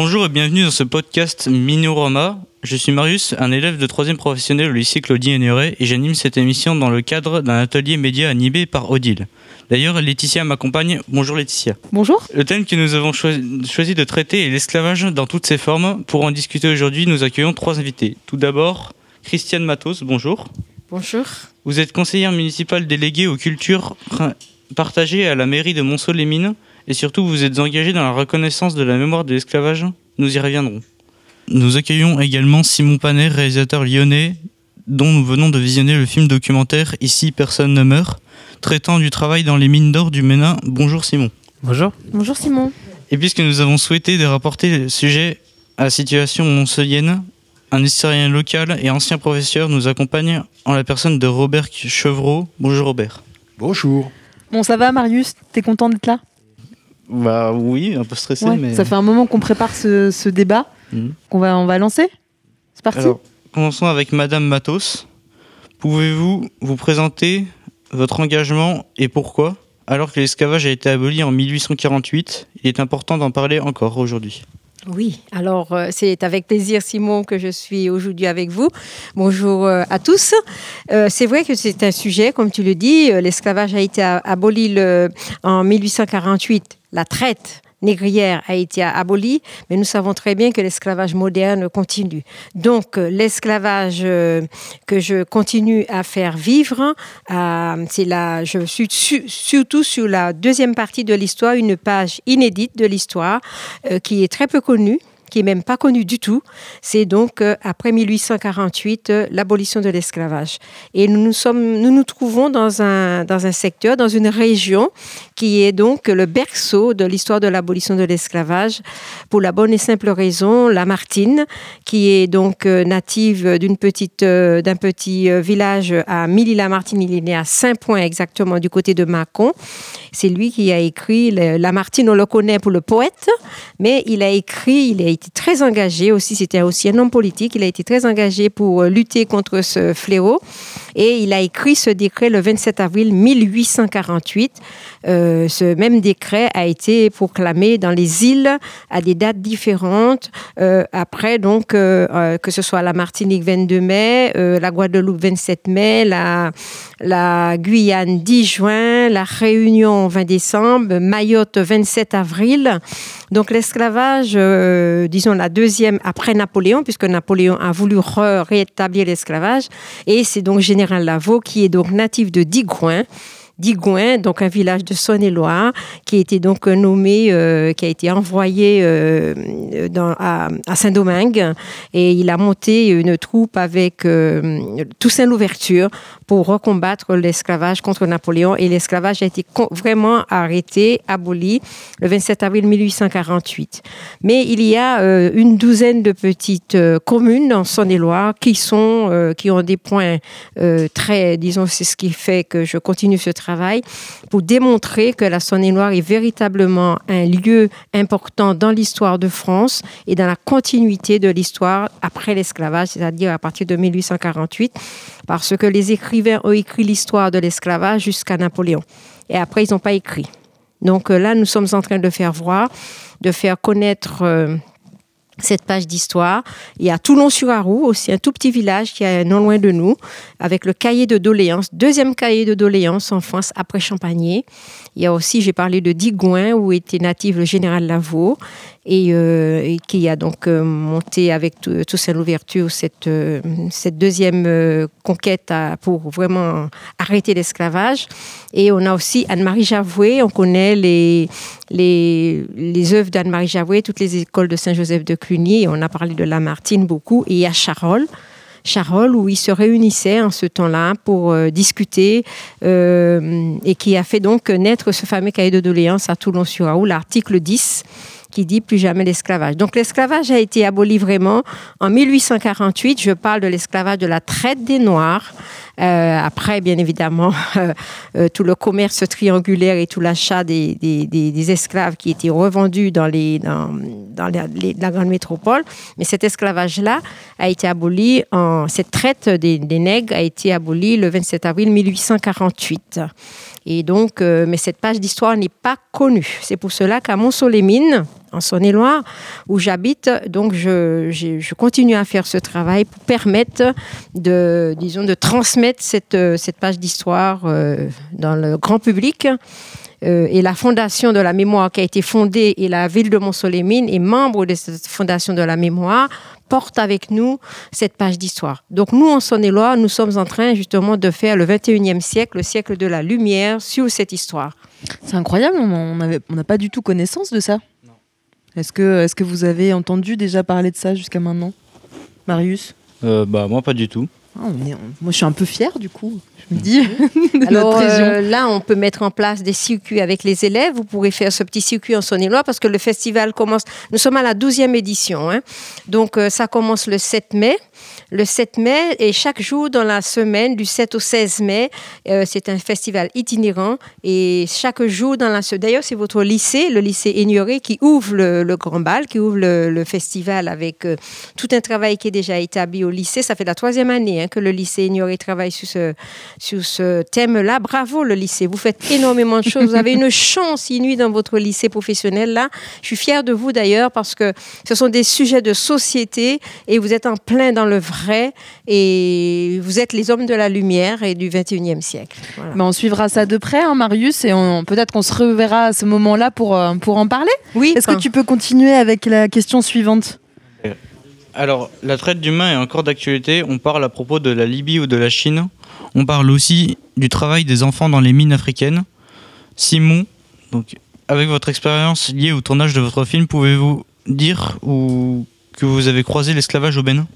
Bonjour et bienvenue dans ce podcast Minorama. Je suis Marius, un élève de 3 professionnel au lycée Claudie Hénéré et j'anime cette émission dans le cadre d'un atelier média animé par Odile. D'ailleurs, Laetitia m'accompagne. Bonjour Laetitia. Bonjour. Le thème que nous avons choisi de traiter est l'esclavage dans toutes ses formes. Pour en discuter aujourd'hui, nous accueillons trois invités. Tout d'abord, Christiane Matos, bonjour. Bonjour. Vous êtes conseillère municipale déléguée aux cultures partagées à la mairie de Monceau-les-Mines et surtout vous êtes engagée dans la reconnaissance de la mémoire de l'esclavage. Nous y reviendrons. Nous accueillons également Simon Panet, réalisateur lyonnais, dont nous venons de visionner le film documentaire Ici personne ne meurt, traitant du travail dans les mines d'or du Ménin. Bonjour Simon. Bonjour. Bonjour Simon. Et puisque nous avons souhaité de rapporter le sujet à la situation montcellienne, un historien local et ancien professeur nous accompagne en la personne de Robert Chevreau. Bonjour Robert. Bonjour. Bon, ça va Marius? T'es content d'être là? Bah oui, un peu stressé, mais... Ça fait un moment qu'on prépare ce, débat, mhm. qu'on va, on va lancer. C'est parti Alors, commençons avec Madame Matos. Pouvez-vous vous présenter votre engagement et pourquoi Alors que l'esclavage a été aboli en 1848, il est important d'en parler encore aujourd'hui. Oui, alors euh, c'est avec plaisir Simon que je suis aujourd'hui avec vous. Bonjour euh, à tous. Euh, c'est vrai que c'est un sujet, comme tu le dis, l'esclavage a été aboli en 1848, la traite négrière a été abolie, mais nous savons très bien que l'esclavage moderne continue. Donc l'esclavage que je continue à faire vivre, là, je suis surtout sur la deuxième partie de l'histoire, une page inédite de l'histoire qui est très peu connue même pas connu du tout. C'est donc euh, après 1848 euh, l'abolition de l'esclavage. Et nous nous sommes, nous nous trouvons dans un dans un secteur, dans une région qui est donc le berceau de l'histoire de l'abolition de l'esclavage, pour la bonne et simple raison, Lamartine, qui est donc euh, native d'une petite d'un petit village à Milly-Lamartine. Il est né à Saint-Point exactement du côté de Mâcon. C'est lui qui a écrit Lamartine. On le connaît pour le poète, mais il a écrit, il a été très engagé aussi, c'était aussi un homme politique, il a été très engagé pour euh, lutter contre ce fléau et il a écrit ce décret le 27 avril 1848. Euh, ce même décret a été proclamé dans les îles à des dates différentes. Euh, après, donc, que ce soit la Martinique 22 mai, la Guadeloupe 27 mai, la, Guyane 10 juin, la Réunion 20 décembre, Mayotte 27 avril. Donc l'esclavage, euh, disons la deuxième après Napoléon, puisque Napoléon a voulu rétablir l'esclavage, et c'est donc Général Lavaux qui est donc natif de Digoin d'Igouin, donc un village de Saône-et-Loire, qui été donc nommé, euh, qui a été envoyé euh, à, Saint-Domingue. Et il a monté une troupe avec euh, Toussaint Louverture pour recombattre l'esclavage contre Napoléon. Et l'esclavage a été vraiment arrêté, aboli le 27 avril 1848. Mais il y a une douzaine de petites communes en Saône-et-Loire qui sont, qui ont des points très, disons, c'est ce qui fait que je continue ce travail pour démontrer que la Saône-et-Loire est véritablement un lieu important dans l'histoire de France et dans la continuité de l'histoire après l'esclavage, c'est-à-dire à partir de 1848, parce que les écrivains ont écrit l'histoire de l'esclavage jusqu'à Napoléon. Et après, ils n'ont pas écrit. Donc euh, là, nous sommes en train de faire voir, de faire connaître euh, cette page d'histoire. Il y a Toulon-sur-Arroux, aussi un tout petit village qui est non loin de nous, avec le cahier de doléances, deuxième cahier de doléances en France après Champagné. Il y a aussi, j'ai parlé de Digoin, où était natif le général Lavaux, et, euh, qui a donc euh, monté avec Toussaint Louverture cette, euh, cette deuxième conquête pour vraiment arrêter l'esclavage. Et on a aussi Anne-Marie Javoué, on connaît les, les, œuvres d'Anne-Marie Javoué, toutes les écoles de Saint-Joseph de Cluny, et on a parlé de Lamartine beaucoup, et il a Charolles. Charolles, où ils se réunissaient en ce temps-là pour discuter et qui a fait donc naître ce fameux cahier de doléances à Toulon-sur-Aou, l'article 10 qui dit plus jamais l'esclavage. Donc l'esclavage a été aboli vraiment en 1848. Je parle de l'esclavage de la traite des Noirs. Euh, après, bien évidemment, euh, euh, tout le commerce triangulaire et tout l'achat des, des, esclaves qui étaient revendus dans, les, dans, dans la grande métropole. Mais cet esclavage-là a été aboli, cette traite des, nègres a été abolie le 27 avril 1848. Et donc, mais cette page d'histoire n'est pas connue. C'est pour cela qu'à Montceau-les-Mines, en Saône-et-Loire, où j'habite. Donc, je, continue à faire ce travail pour permettre de, disons, de transmettre cette, cette page d'histoire dans le grand public. et la Fondation de la mémoire qui a été fondée et la ville de Montsolémine est membre de cette Fondation de la mémoire porte avec nous cette page d'histoire. Donc nous, en Saône-et-Loire, nous sommes en train justement de faire le 21e siècle, le siècle de la lumière sur cette histoire. C'est incroyable, on n'a pas du tout connaissance de ça. Est-ce que, est que vous avez entendu déjà parler de ça jusqu'à maintenant Marius? Euh, bah, Moi, pas du tout. Ah, moi, je suis un peu fière du coup. Je me dis. Alors euh, là, on peut mettre en place des circuits avec les élèves. Vous pourrez faire ce petit circuit en Saône-et-Loire parce que le festival commence. Nous sommes à la 12e édition. Hein. Donc euh, ça commence le 7 mai le 7 mai et chaque jour dans la semaine du 7 au 16 mai, euh, c'est un festival itinérant et chaque jour dans la semaine, d'ailleurs c'est votre lycée, le lycée Ignoré qui ouvre le, grand bal, qui ouvre le, festival avec tout un travail qui est déjà établi au lycée. Ça fait la troisième année hein, que le lycée Ignoré travaille sur ce, sur ce thème-là. Bravo le lycée, vous faites énormément de choses. Vous avez une chance inouïe dans votre lycée professionnel là. Je suis fière de vous d'ailleurs parce que ce sont des sujets de société et vous êtes en plein dans le vrai et vous êtes les hommes de la lumière et du 21e siècle. Mais on suivra ça de près, hein, Marius, et peut-être qu'on se reverra à ce moment-là pour, euh, pour en parler. Oui. Est-ce que tu peux continuer avec la question suivante? Alors, la traite d'humains est encore d'actualité. On parle à propos de la Libye ou de la Chine. On parle aussi du travail des enfants dans les mines africaines. Simon, donc, avec votre expérience liée au tournage de votre film, pouvez-vous dire ou que vous avez croisé l'esclavage au Bénin?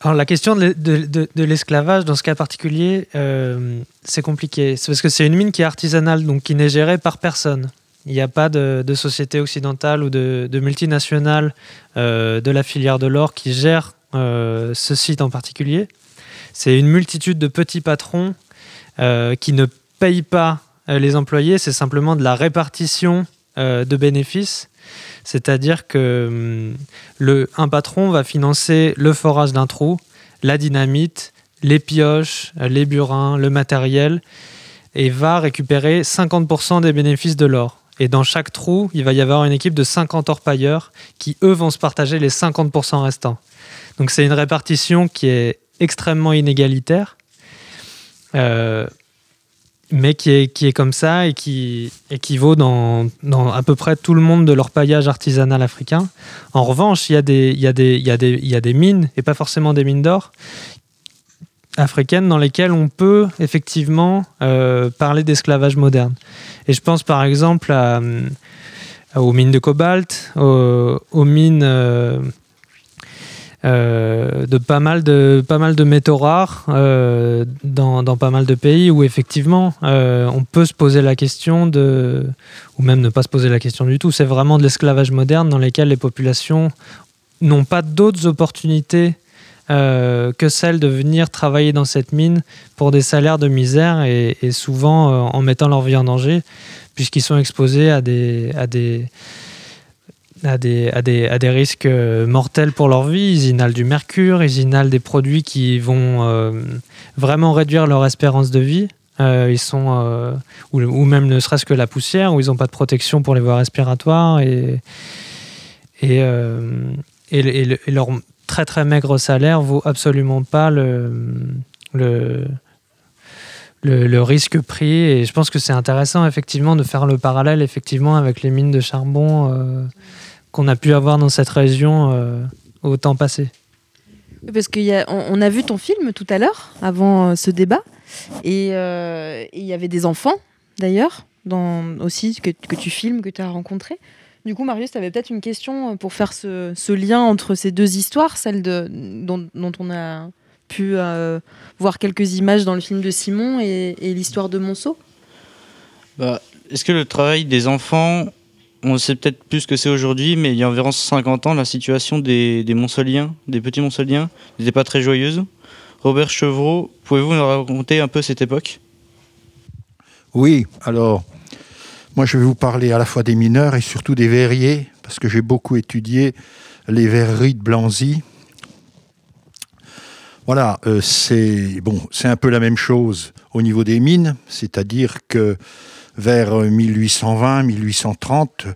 Alors la question de, l'esclavage dans ce cas particulier, euh, c'est compliqué. C'est parce que c'est une mine qui est artisanale, donc qui n'est gérée par personne. Il n'y a pas de, société occidentale ou de, multinationale euh, de la filière de l'or qui gère euh, ce site en particulier. C'est une multitude de petits patrons qui ne payent pas les employés, c'est simplement de la répartition de bénéfices c'est-à-dire que hum, patron va financer le forage d'un trou, la dynamite, les pioches, les burins, le matériel, et va récupérer 50% des bénéfices de l'or. Et dans chaque trou, il va y avoir une équipe de 50 orpailleurs qui, eux, vont se partager les 50% restants. Donc c'est une répartition qui est extrêmement inégalitaire. Euh, mais qui est, qui est comme ça et qui équivaut dans, dans à peu près tout le monde de leur paillage artisanal africain. En revanche, il y, a des, y y il y a des mines, et pas forcément des mines d'or, africaines dans lesquelles on peut effectivement euh, parler d'esclavage moderne. Et je pense par exemple à, aux mines de cobalt, aux, mines... Euh, euh, de pas mal de pas mal de métaux rares euh, dans, dans, pas mal de pays où effectivement euh, on peut se poser la question de ou même ne pas se poser la question du tout c'est vraiment de l'esclavage moderne dans lequel les populations n'ont pas d'autres opportunités que celle de venir travailler dans cette mine pour des salaires de misère et, souvent en mettant leur vie en danger puisqu'ils sont exposés à des à des à des, à, des, à des, risques euh, mortels pour leur vie. Ils inhalent du mercure, ils inhalent des produits qui vont euh, vraiment réduire leur espérance de vie. Euh, ils sont, ou, ou, même ne serait-ce que la poussière, où ils n'ont pas de protection pour les voies respiratoires et, et, et, leur très très maigre salaire vaut absolument pas le, le, le, risque pris. Et je pense que c'est intéressant effectivement de faire le parallèle effectivement avec les mines de charbon qu'on a pu avoir dans cette région euh, au temps passé. Parce qu'on a, on a vu ton film tout à l'heure, avant euh, ce débat, euh, et il y avait des enfants, d'ailleurs, aussi, que, que, tu filmes, que tu as rencontrés. Du coup, Marius, tu avais peut-être une question pour faire ce, ce, lien entre ces deux histoires, celle de, dont, dont on a pu voir quelques images dans le film de Simon et, et l'histoire de Monceau? Bah, Est-ce que le travail des enfants on sait peut-être plus ce que c'est aujourd'hui, mais il y a environ 50 ans, la situation des, des Monsoliens, des petits Monsoliens, n'était pas très joyeuse? Robert Chevreau, pouvez-vous nous raconter un peu cette époque? Oui, alors, moi je vais vous parler à la fois des mineurs et surtout des verriers, parce que j'ai beaucoup étudié les verreries de Blanzy. Voilà, euh, c'est bon, c'est un peu la même chose au niveau des mines, c'est-à-dire que vers 1820, 1830,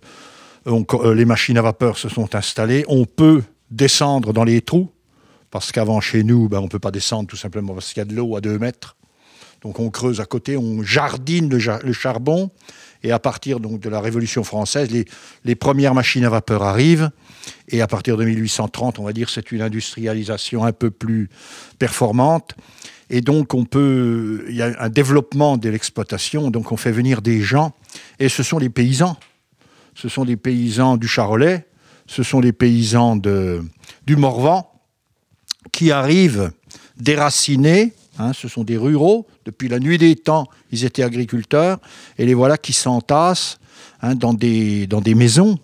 les machines à vapeur se sont installées. On peut descendre dans les trous, parce qu'avant chez nous, ben, on ne peut pas descendre tout simplement parce qu'il y a de l'eau à 2 mètres. Donc on creuse à côté, on jardine le, charbon. Et à partir donc, de la Révolution française, les, premières machines à vapeur arrivent. Et à partir de 1830, on va dire, c'est une industrialisation un peu plus performante. Et donc, on peut, il y a un développement de l'exploitation. Donc, on fait venir des gens. Et ce sont les paysans. Ce sont des paysans du Charolais. Ce sont des paysans du Morvan qui arrivent déracinés Hein, ce sont des ruraux. Depuis la nuit des temps, ils étaient agriculteurs. Et les voilà qui s'entassent hein, dans, des, dans des maisons.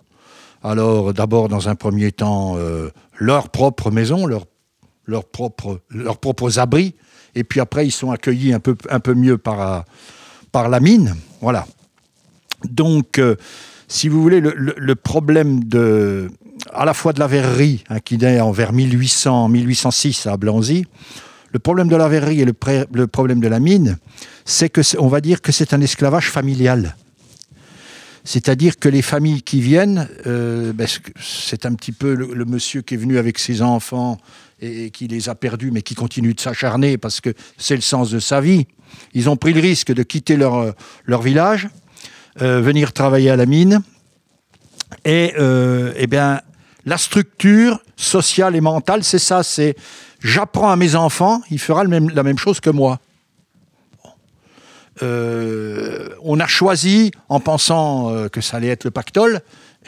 Alors, d'abord, dans un premier temps, euh, leur propre maison, leur, leur leurs propres abris. Et puis après, ils sont accueillis un peu, un peu mieux par, par la mine. Voilà. Donc, euh, si vous voulez, le, problème de, à la fois de la verrerie, hein, qui naît en vers 1800, 1806 à Blanzy, le problème de la verrerie et le, problème de la mine, c'est que on va dire que c'est un esclavage familial. C'est-à-dire que les familles qui viennent, euh, ben, c'est un petit peu le, monsieur qui est venu avec ses enfants et, qui les a perdus, mais qui continue de s'acharner parce que c'est le sens de sa vie. Ils ont pris le risque de quitter leur, leur village, euh, venir travailler à la mine. Et, euh, eh bien, la structure sociale et mentale, c'est ça, c'est J'apprends à mes enfants, il fera la même chose que moi. Euh, on a choisi en pensant euh, que ça allait être le pactole,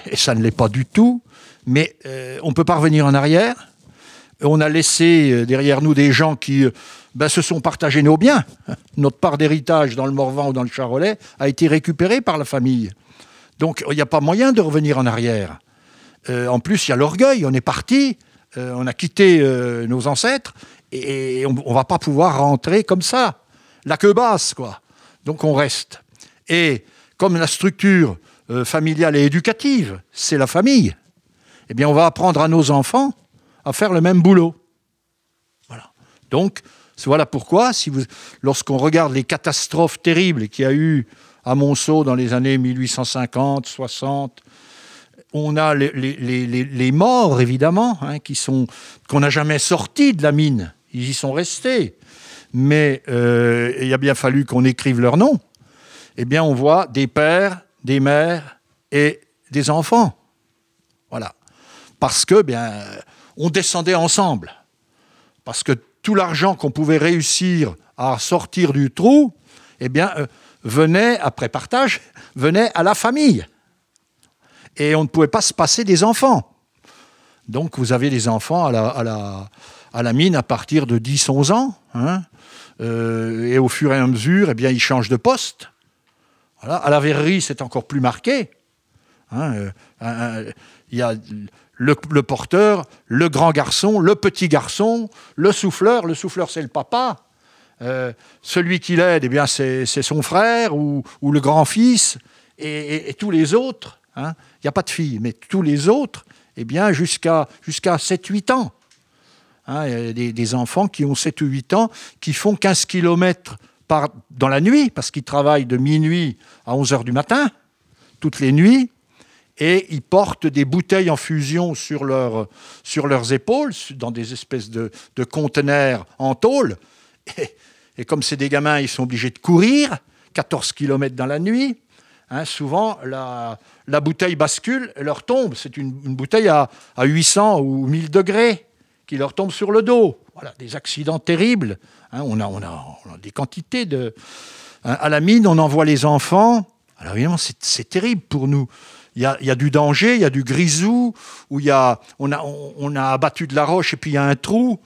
et ça ne l'est pas du tout, mais euh, on ne peut pas revenir en arrière. On a laissé derrière nous des gens qui ben, se sont partagés nos biens. Notre part d'héritage dans le Morvan ou dans le Charolais a été récupérée par la famille. Donc il n'y a pas moyen de revenir en arrière. en plus, il y a l'orgueil, on est parti, euh, on a quitté euh, nos ancêtres et, on ne va pas pouvoir rentrer comme ça, la queue basse, quoi. Donc on reste. Et comme la structure euh, familiale et éducative, c'est la famille, eh bien on va apprendre à nos enfants à faire le même boulot. Voilà. Donc, voilà pourquoi, si lorsqu'on regarde les catastrophes terribles qu'il y a eu à Monceau dans les années 1850, 60, on a les, morts, évidemment, hein, qui sont qu'on n'a jamais sortis de la mine. Ils y sont restés. Mais euh, il a bien fallu qu'on écrive leur nom. Eh bien, on voit des pères, des mères et des enfants. Voilà. Parce que, bien, on descendait ensemble. Parce que tout l'argent qu'on pouvait réussir à sortir du trou, eh bien, euh, venait, après partage, venait à la famille et on ne pouvait pas se passer des enfants. Donc vous avez des enfants à la, mine à partir de 10-11 ans, hein. euh, et au fur et à mesure, eh bien, ils changent de poste. Voilà. À la verrerie, c'est encore plus marqué. Hein. Euh, il y a le, porteur, le grand garçon, le petit garçon, le souffleur. Le souffleur, c'est le papa. Euh, celui qui l'aide, eh c'est, son frère ou, le grand-fils, et, tous les autres. Hein. Il n'y a pas de filles, mais tous les autres, eh bien, jusqu'à jusqu'à 7-8 ans. Hein, il y a des, enfants qui ont 7 ou 8 ans, qui font 15 km dans la nuit, parce qu'ils travaillent de minuit à 11 heures du matin, toutes les nuits, et ils portent des bouteilles en fusion sur, leur, sur leurs épaules, dans des espèces de, de conteneurs en tôle. Et, et comme c'est des gamins, ils sont obligés de courir 14 km dans la nuit. Hein, souvent, la, bouteille bascule et leur tombe. C'est une, bouteille à, 800 ou 1000 degrés qui leur tombe sur le dos. Voilà, des accidents terribles. Hein, on, a, des quantités de. Hein, à la mine, on envoie les enfants. Alors évidemment, c'est terrible pour nous. Il y, a, du danger, il y a du grisou, où il y a, on, a, abattu de la roche et puis il y a un trou.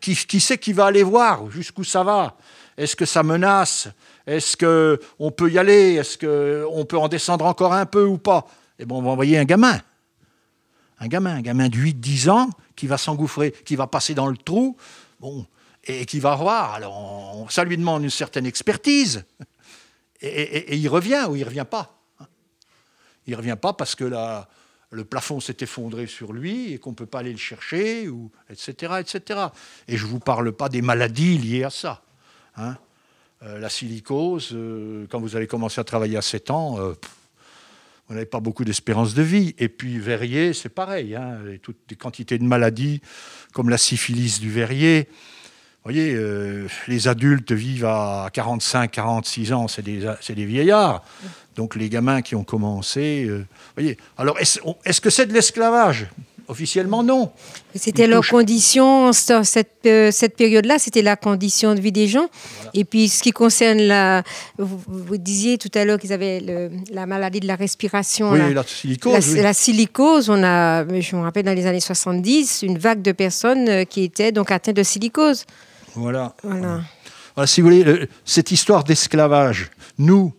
Qui sait qui va aller voir? Jusqu'où ça va? Est-ce que ça menace? Est-ce qu'on peut y aller? Est-ce qu'on peut en descendre encore un peu ou pas? Eh bien, on va envoyer un gamin. Un gamin, un gamin de 8-10 ans qui va s'engouffrer, qui va passer dans le trou, bon, et qui va voir. Alors, ça lui demande une certaine expertise. Et, il revient ou il ne revient pas? Il ne revient pas parce que le plafond s'est effondré sur lui et qu'on ne peut pas aller le chercher, ou, etc., etc. Et je ne vous parle pas des maladies liées à ça. Hein. Euh, la silicose, euh, quand vous avez commencé à travailler à 7 ans, euh, vous n'avez pas beaucoup d'espérance de vie. Et puis verrier, c'est pareil. Hein, toutes les quantités de maladies comme la syphilis du verrier. Vous voyez, les adultes vivent à 45, 46 ans, c'est des, vieillards. Donc les gamins qui ont commencé, voyez. Alors est-ce est-ce que c'est de l'esclavage? Officiellement, non. C'était leur touche- condition, cette, cette, euh, cette période-là, c'était la condition de vie des gens. Et puis, ce qui concerne la. Vous, vous disiez tout à l'heure qu'ils avaient le- la maladie de la respiration. Oui, la silicose. La, oui. la silicose, on a, je me rappelle dans les années 70, une vague de personnes euh, qui étaient donc atteintes de silicose. Voilà. Voilà. Voilà, si vous voulez, le- cette histoire d'esclavage, nous,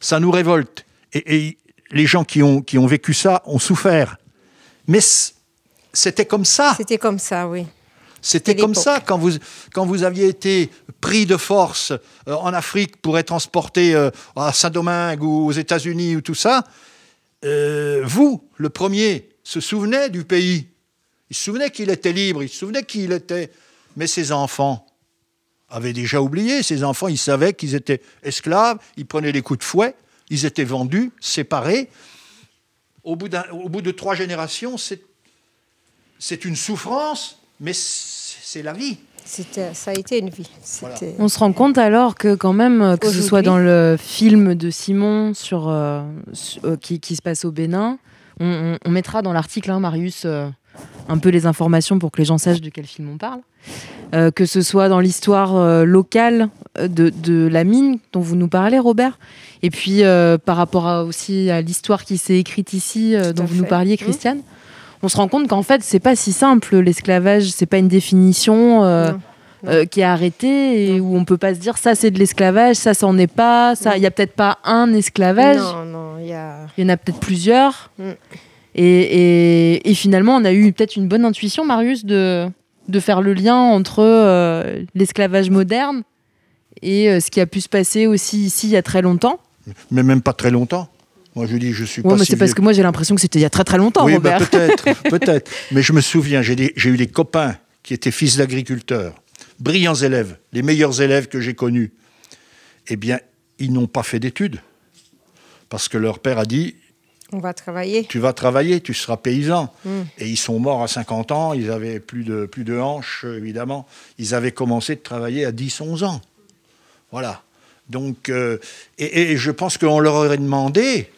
ça nous révolte. Et, et les gens qui ont, qui ont vécu ça ont souffert. Mais c'était comme ça. C'était comme ça, oui. C'était comme ça quand vous, quand vous aviez été pris de force euh, en Afrique pour être transporté euh, à Saint-Domingue ou aux États-Unis ou tout ça. euh, vous, le premier, se souvenait du pays. Il se souvenait qu'il était libre, il se souvenait qui il était. Mais ses enfants avaient déjà oublié. Ses enfants, ils savaient qu'ils étaient esclaves, ils prenaient les coups de fouet, ils étaient vendus, séparés. Au bout, au bout de trois générations, c'est c'est une souffrance, mais c'est la vie. C'était, ça a été une vie. On se rend compte alors que quand même, que ce soit dans le film de Simon sur, euh, euh, qui, qui se passe au Bénin, on, on- on mettra dans l'article, hein, Marius, euh, un peu les informations pour que les gens sachent de quel film on parle. Euh, que ce soit dans l'histoire euh, locale de, de la mine dont vous nous parlez, Robert, et puis euh, par rapport à, aussi à l'histoire qui s'est écrite ici, euh, dont vous nous parliez, Mmh. On se rend compte qu'en fait, c'est pas si simple l'esclavage, c'est pas une définition. euh, Non. Non. euh, qui est arrêté et où on peut pas se dire ça c'est de l'esclavage, ça c'en est pas, ça il y a peut-être pas un esclavage, Non, non, il y a. il y en a peut-être plusieurs. Mm. Et, et- et finalement on a eu peut-être une bonne intuition Marius de de faire le lien entre euh, l'esclavage moderne et euh, ce qui a pu se passer aussi ici il y a très longtemps. Mais même pas très longtemps. Moi, je dis, je suis Ouais, pas mais si c'est parce que moi j'ai l'impression que c'était il y a très très longtemps Oui, bah, Robert. peut-être, peut-être. Mais je me souviens, j'ai eu des copains qui étaient fils d'agriculteurs, brillants élèves, les meilleurs élèves que j'ai connus. Eh bien, ils n'ont pas fait d'études. Parce que leur père a dit, On va travailler. tu vas travailler, tu seras paysan. Mm. Et ils sont morts à 50 ans, ils avaient plus de, plus de hanches, évidemment. Ils avaient commencé de travailler à 10-11 ans. Voilà. Donc, euh, et, et je pense qu'on leur aurait demandé,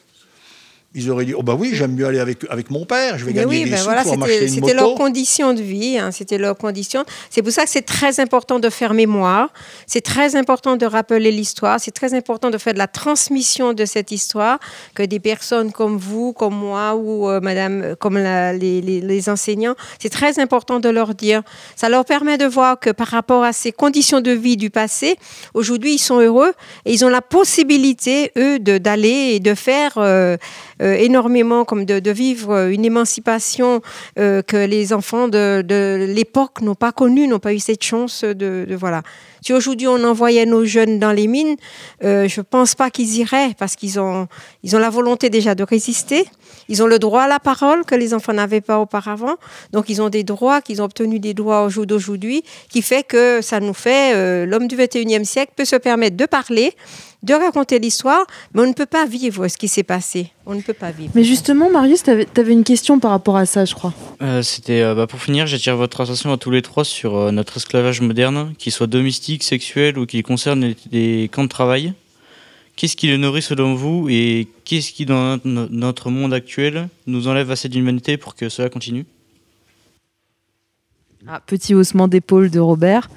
ils auraient dit, oh bah oui, j'aime mieux aller avec, avec mon père, je vais Mais gagner oui, des ben sous voilà, pour c'était m'acheter une c'était leur condition de vie, hein, c'était leur condition. C'est pour ça que c'est très important de faire mémoire, c'est très important de rappeler l'histoire, c'est très important de faire de la transmission de cette histoire, que des personnes comme vous, comme moi ou euh, Madame, euh, comme la- les, les- les enseignants, c'est très important de leur dire. Ça leur permet de voir que par rapport à ces conditions de vie du passé, aujourd'hui ils sont heureux et ils ont la possibilité eux d'aller et de faire euh, euh, énormément, comme de, vivre euh, une émancipation euh, que les enfants de, de l'époque n'ont pas connue, n'ont pas eu cette chance de, de- voilà. Si aujourd'hui on envoyait nos jeunes dans les mines, euh, je pense pas qu'ils iraient parce qu'ils ont ils ont la volonté déjà de résister. Ils ont le droit à la parole que les enfants n'avaient pas auparavant. Donc ils ont des droits, qu'ils ont obtenu des droits au jour d'aujourd'hui, qui fait que ça nous fait euh, l'homme du 21e siècle peut se permettre de parler, de raconter l'histoire, mais on ne peut pas vivre ce qui s'est passé. On ne peut pas vivre. Mais justement Marius, tu avais, une question par rapport à ça je crois. Euh, C'était euh, bah, pour finir, j'attire votre attention à tous les trois sur euh, notre esclavage moderne, qu'il soit domestique, sexuel ou qui concerne les, les camps de travail. Qu'est-ce qui le nourrit selon vous et qu'est-ce qui dans notre, monde actuel nous enlève assez d'humanité pour que cela continue? Ah, petit haussement d'épaule de Robert.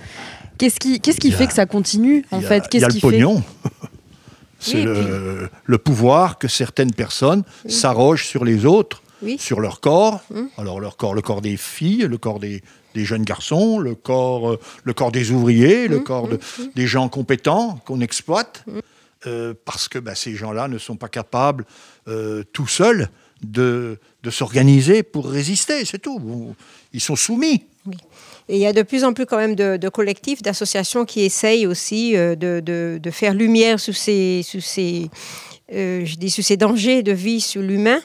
Qu'est-ce qui, qu'est-ce qui a- fait que ça continue en Il y a- fait? Il y Qu'est-ce a qui le fait pognon. C'est Oui, le, le pouvoir que certaines personnes Oui. s'arrogent sur les autres, Oui. sur leur corps. Mm. Alors leur corps, le corps des filles, le corps des, des jeunes garçons, le corps, euh, le corps des ouvriers, le Mm, corps de- mm, mm. des gens compétents qu'on exploite, euh, parce que bah, ces gens-là ne sont pas capables euh, tout seuls de, de s'organiser pour résister, c'est tout. Ils sont soumis. Et il y a de plus en plus quand même de, de collectifs, d'associations qui essayent aussi de, de- de faire lumière sur ces, sur ces, euh, je dis sur ces dangers de vie sur l'humain.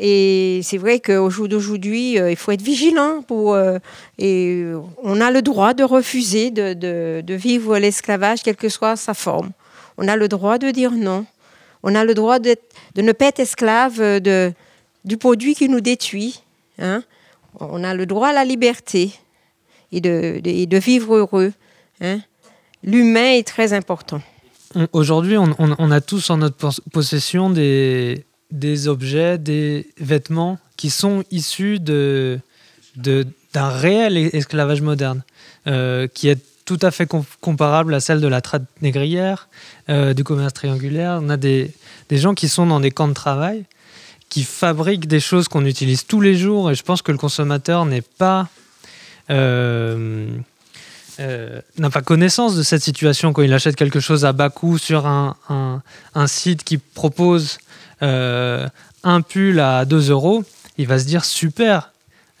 Et c'est vrai qu'au jour d'aujourd'hui, euh, il faut être vigilant. Euh, et on a le droit de refuser de, de, vivre l'esclavage, quelle que soit sa forme. On a le droit de dire non. On a le droit de ne pas être esclave de, du produit qui nous détruit. Hein. On a le droit à la liberté et de, de, vivre heureux. Hein. L'humain est très important. Aujourd'hui, on, a tous en notre possession des, des objets, des vêtements qui sont issus de, d'un réel esclavage moderne, euh, qui est tout à fait com comparable à celle de la traite négrière, euh, du commerce triangulaire. On a des, des gens qui sont dans des camps de travail, qui fabriquent des choses qu'on utilise tous les jours, et je pense que le consommateur n'est pas... Euh, n'a pas connaissance de cette situation quand il achète quelque chose à bas coût sur un, un site qui propose euh, un pull à 2 euros, il va se dire super,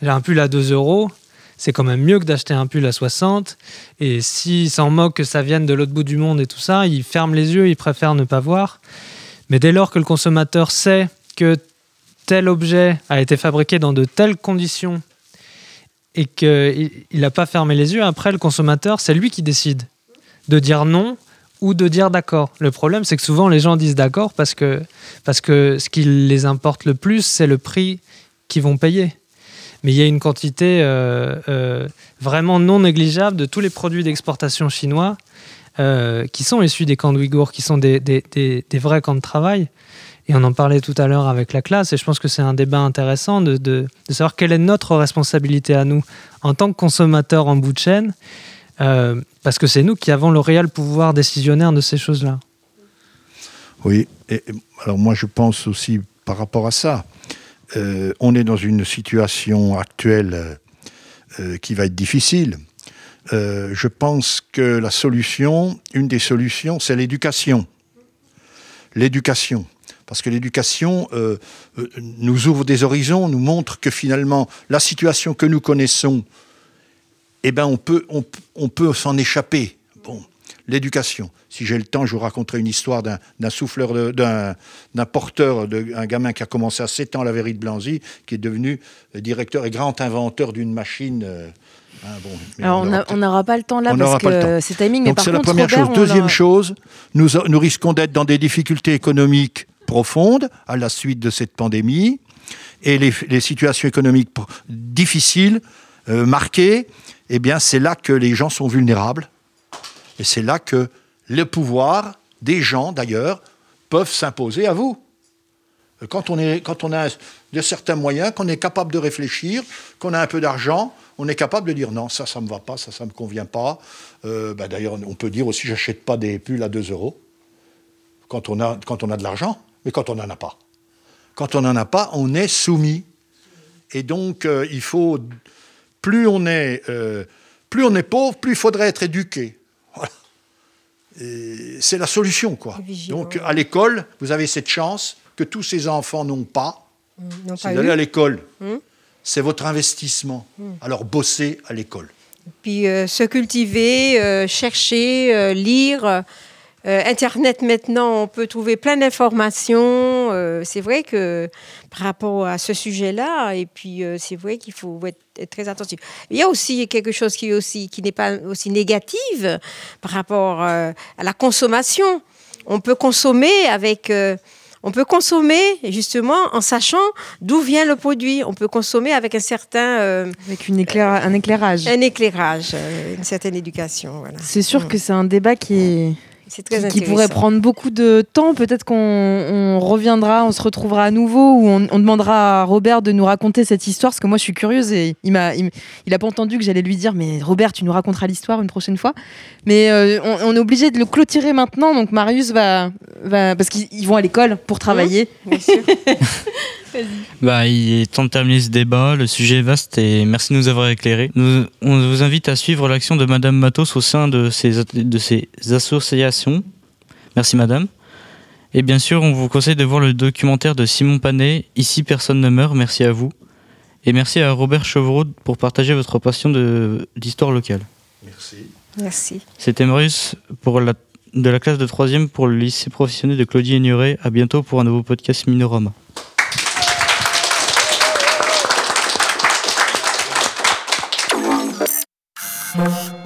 j'ai un pull à 2 euros, c'est quand même mieux que d'acheter un pull à 60. Et s'il s'en moque que ça vienne de l'autre bout du monde et tout ça, il ferme les yeux, il préfère ne pas voir. Mais dès lors que le consommateur sait que tel objet a été fabriqué dans de telles conditions et qu'il n'a pas fermé les yeux, après le consommateur, c'est lui qui décide de dire non ou de dire d'accord. Le problème, c'est que souvent les gens disent d'accord parce que, parce que ce qui les importe le plus, c'est le prix qu'ils vont payer. Mais il y a une quantité euh, euh, vraiment non négligeable de tous les produits d'exportation chinois euh, qui sont issus des camps de Ouïghours, qui sont des, des, vrais camps de travail. Et on en parlait tout à l'heure avec la classe, et je pense que c'est un débat intéressant de, de, de, savoir quelle est notre responsabilité à nous en tant que consommateurs en bout de chaîne. Euh, parce que c'est nous qui avons le réel pouvoir décisionnaire de ces choses-là. Oui, alors moi je pense aussi par rapport à ça, euh, on est dans une situation actuelle euh, qui va être difficile. Je pense que la solution, une des solutions, c'est l'éducation. L'éducation. Parce que l'éducation nous ouvre des horizons, nous montre que finalement, la situation que nous connaissons, eh ben on peut, on, on peut s'en échapper. Bon, l'éducation. Si j'ai le temps, je vous raconterai une histoire d'un souffleur, d'un porteur, un gamin qui a commencé à 7 ans à la verrie de Blanzy, qui est devenu directeur et grand inventeur d'une machine. Euh, hein, bon, Alors on n'aura pas le temps là parce que c'est timing. Donc c'est la première Robert, chose. Deuxième chose, nous, nous risquons d'être dans des difficultés économiques profondes à la suite de cette pandémie et les, les situations économiques difficiles, euh, marquées. Eh bien, c'est là que les gens sont vulnérables et c'est là que le pouvoir des gens, d'ailleurs, peuvent s'imposer à vous. Quand on, est, quand on a de certains moyens, qu'on est capable de réfléchir, qu'on a un peu d'argent, on est capable de dire non, ça, ça ne me va pas, ça, ça ne me convient pas. Euh, bah, D'ailleurs, on peut dire aussi, j'achète pas des pulls à 2 euros quand on a, quand on a de l'argent, mais quand on n'en a pas. Quand on n'en a pas, on est soumis. Et donc, euh, il faut, plus on est, euh, plus on est pauvre, plus il faudrait être éduqué c'est la solution, quoi. Donc, à l'école, vous avez cette chance que tous ces enfants n'ont pas. Mmh, c'est d'aller à l'école. Mmh. C'est votre investissement. Mmh. Alors, bossez à l'école. Puis, euh, se cultiver, euh, chercher, lire. Euh, Internet, maintenant, on peut trouver plein d'informations. Euh, c'est vrai que par rapport à ce sujet-là, et puis euh, c'est vrai qu'il faut être, être, très attentif. Il y a aussi quelque chose qui, aussi, qui n'est pas aussi négative par rapport à la consommation. On peut consommer avec... on peut consommer justement en sachant d'où vient le produit. On peut consommer avec un certain... Euh, avec une éclair un éclairage. Un éclairage, euh, une certaine éducation. Voilà. C'est sûr mmh. que c'est un débat qui est c'est très qui, qui pourrait prendre beaucoup de temps. Peut-être qu'on on reviendra, on se retrouvera à nouveau, ou on, on, demandera à Robert de nous raconter cette histoire, parce que moi je suis curieuse et il m'a, il, il a pas entendu que j'allais lui dire, mais Robert, tu nous raconteras l'histoire une prochaine fois. Mais euh, on, on, est obligé de le clôturer maintenant, donc Marius va, va parce qu'ils vont à l'école pour travailler. Mmh, bien sûr. bah, il est temps de terminer ce débat. Le sujet est vaste et merci de nous avoir éclairé. Nous, on vous invite à suivre l'action de Madame Matos au sein de ces, de ces associations. Merci Madame. Et bien sûr, on vous conseille de voir le documentaire de Simon Panet, Ici personne ne meurt. Merci à vous. Et merci à Robert Chevreau pour partager votre passion d'histoire locale. Merci. Merci. C'était Maurice pour la, de la classe de 3 pour le lycée professionnel de Claudie Ignoret. À bientôt pour un nouveau podcast Minorama. 啊。